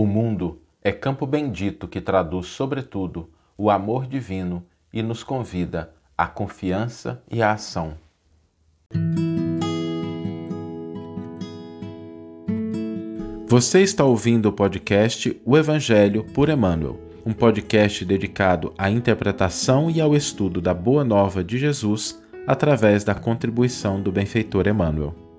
O mundo é campo bendito que traduz, sobretudo, o amor divino e nos convida à confiança e à ação. Você está ouvindo o podcast O Evangelho por Emmanuel, um podcast dedicado à interpretação e ao estudo da Boa Nova de Jesus através da contribuição do benfeitor Emmanuel.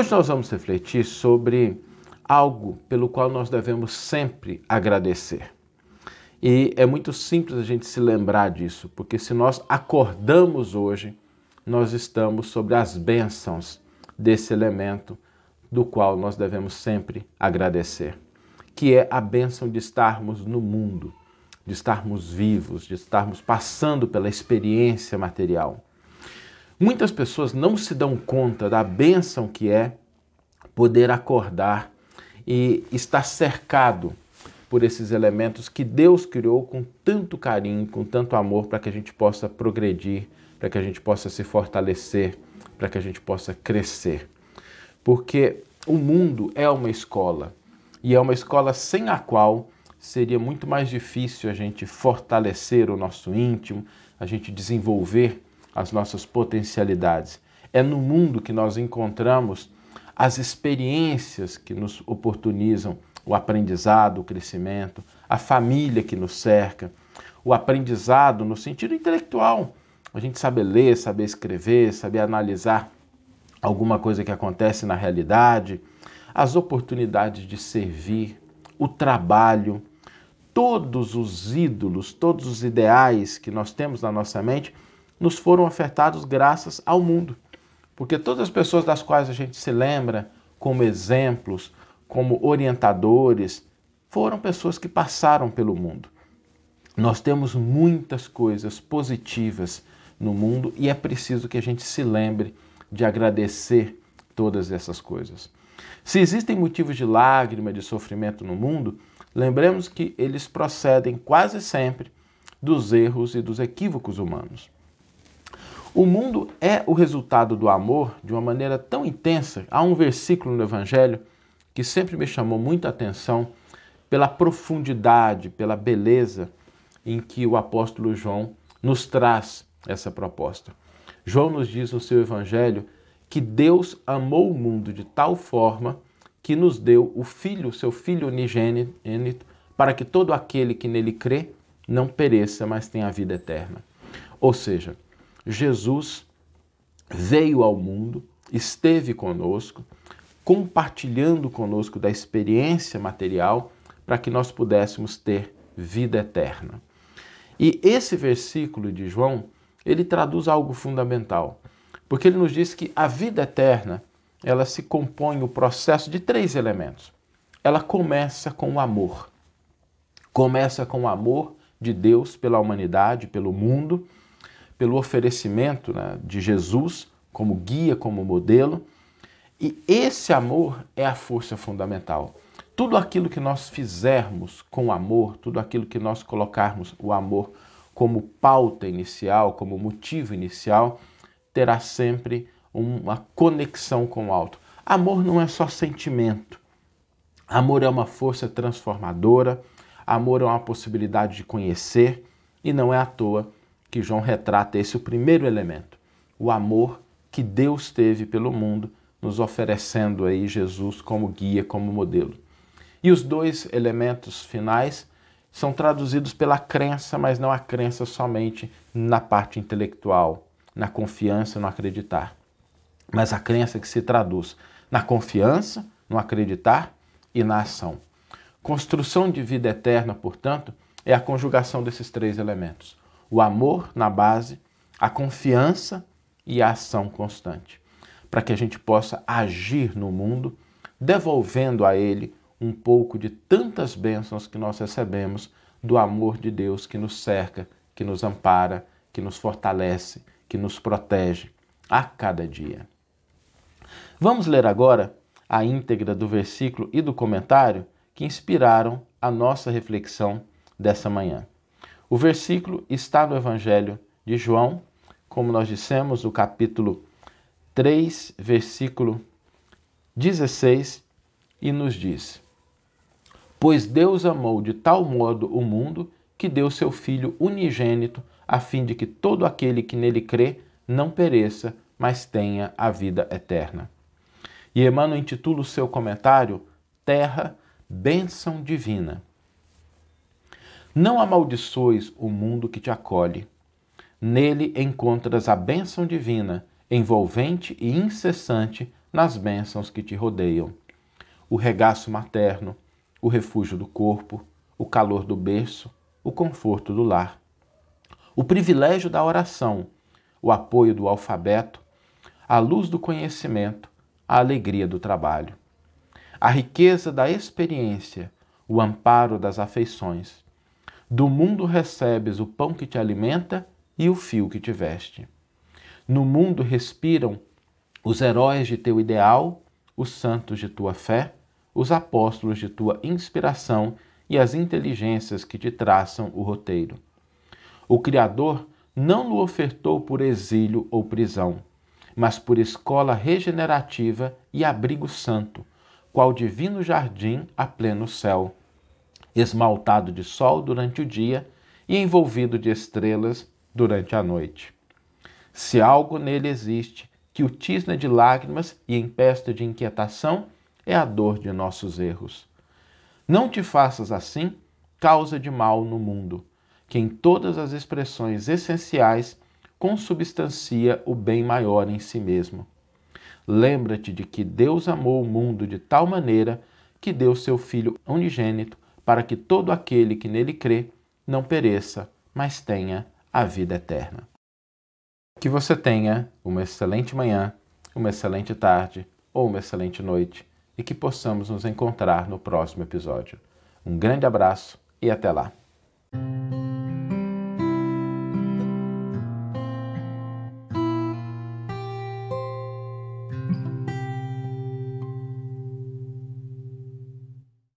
Hoje nós vamos refletir sobre algo pelo qual nós devemos sempre agradecer. E é muito simples a gente se lembrar disso, porque se nós acordamos hoje, nós estamos sobre as bênçãos desse elemento do qual nós devemos sempre agradecer, que é a bênção de estarmos no mundo, de estarmos vivos, de estarmos passando pela experiência material. Muitas pessoas não se dão conta da bênção que é poder acordar e estar cercado por esses elementos que Deus criou com tanto carinho, com tanto amor, para que a gente possa progredir, para que a gente possa se fortalecer, para que a gente possa crescer. Porque o mundo é uma escola e é uma escola sem a qual seria muito mais difícil a gente fortalecer o nosso íntimo, a gente desenvolver as nossas potencialidades. É no mundo que nós encontramos as experiências que nos oportunizam o aprendizado, o crescimento, a família que nos cerca, o aprendizado no sentido intelectual. A gente saber ler, saber escrever, saber analisar alguma coisa que acontece na realidade, as oportunidades de servir, o trabalho, todos os ídolos, todos os ideais que nós temos na nossa mente nos foram afetados graças ao mundo. Porque todas as pessoas das quais a gente se lembra como exemplos, como orientadores, foram pessoas que passaram pelo mundo. Nós temos muitas coisas positivas no mundo e é preciso que a gente se lembre de agradecer todas essas coisas. Se existem motivos de lágrima, de sofrimento no mundo, lembremos que eles procedem quase sempre dos erros e dos equívocos humanos. O mundo é o resultado do amor de uma maneira tão intensa. Há um versículo no Evangelho que sempre me chamou muita atenção pela profundidade, pela beleza em que o apóstolo João nos traz essa proposta. João nos diz no seu Evangelho que Deus amou o mundo de tal forma que nos deu o Filho, seu Filho unigênito, para que todo aquele que nele crê não pereça, mas tenha a vida eterna. Ou seja, Jesus veio ao mundo, esteve conosco, compartilhando conosco da experiência material para que nós pudéssemos ter vida eterna. E esse versículo de João, ele traduz algo fundamental, porque ele nos diz que a vida eterna, ela se compõe o processo de três elementos. Ela começa com o amor. Começa com o amor de Deus pela humanidade, pelo mundo, pelo oferecimento né, de Jesus como guia, como modelo. E esse amor é a força fundamental. Tudo aquilo que nós fizermos com amor, tudo aquilo que nós colocarmos o amor como pauta inicial, como motivo inicial, terá sempre uma conexão com o alto. Amor não é só sentimento. Amor é uma força transformadora, amor é uma possibilidade de conhecer e não é à toa que João retrata esse o primeiro elemento, o amor que Deus teve pelo mundo, nos oferecendo aí Jesus como guia, como modelo. E os dois elementos finais são traduzidos pela crença, mas não a crença somente na parte intelectual, na confiança, no acreditar, mas a crença que se traduz na confiança, no acreditar e na ação. Construção de vida eterna, portanto, é a conjugação desses três elementos: o amor na base, a confiança e a ação constante, para que a gente possa agir no mundo, devolvendo a Ele um pouco de tantas bênçãos que nós recebemos do amor de Deus que nos cerca, que nos ampara, que nos fortalece, que nos protege a cada dia. Vamos ler agora a íntegra do versículo e do comentário que inspiraram a nossa reflexão dessa manhã. O versículo está no Evangelho de João, como nós dissemos, o capítulo 3, versículo 16 e nos diz: Pois Deus amou de tal modo o mundo que deu seu Filho unigênito, a fim de que todo aquele que nele crê não pereça, mas tenha a vida eterna. E Emmanuel intitula o seu comentário Terra, Bênção Divina. Não amaldiçoes o mundo que te acolhe. Nele encontras a bênção divina, envolvente e incessante nas bênçãos que te rodeiam. O regaço materno, o refúgio do corpo, o calor do berço, o conforto do lar. O privilégio da oração, o apoio do alfabeto, a luz do conhecimento, a alegria do trabalho. A riqueza da experiência, o amparo das afeições. Do mundo recebes o pão que te alimenta e o fio que te veste. No mundo respiram os heróis de teu ideal, os santos de tua fé, os apóstolos de tua inspiração e as inteligências que te traçam o roteiro. O Criador não lo ofertou por exílio ou prisão, mas por escola regenerativa e abrigo santo, qual divino jardim a pleno céu, esmaltado de sol durante o dia e envolvido de estrelas durante a noite. Se algo nele existe que o tisna de lágrimas e empesta de inquietação, é a dor de nossos erros. Não te faças assim causa de mal no mundo, que em todas as expressões essenciais consubstancia o bem maior em si mesmo. Lembra-te de que Deus amou o mundo de tal maneira que deu seu Filho unigênito para que todo aquele que nele crê não pereça, mas tenha a vida eterna. Que você tenha uma excelente manhã, uma excelente tarde ou uma excelente noite e que possamos nos encontrar no próximo episódio. Um grande abraço e até lá!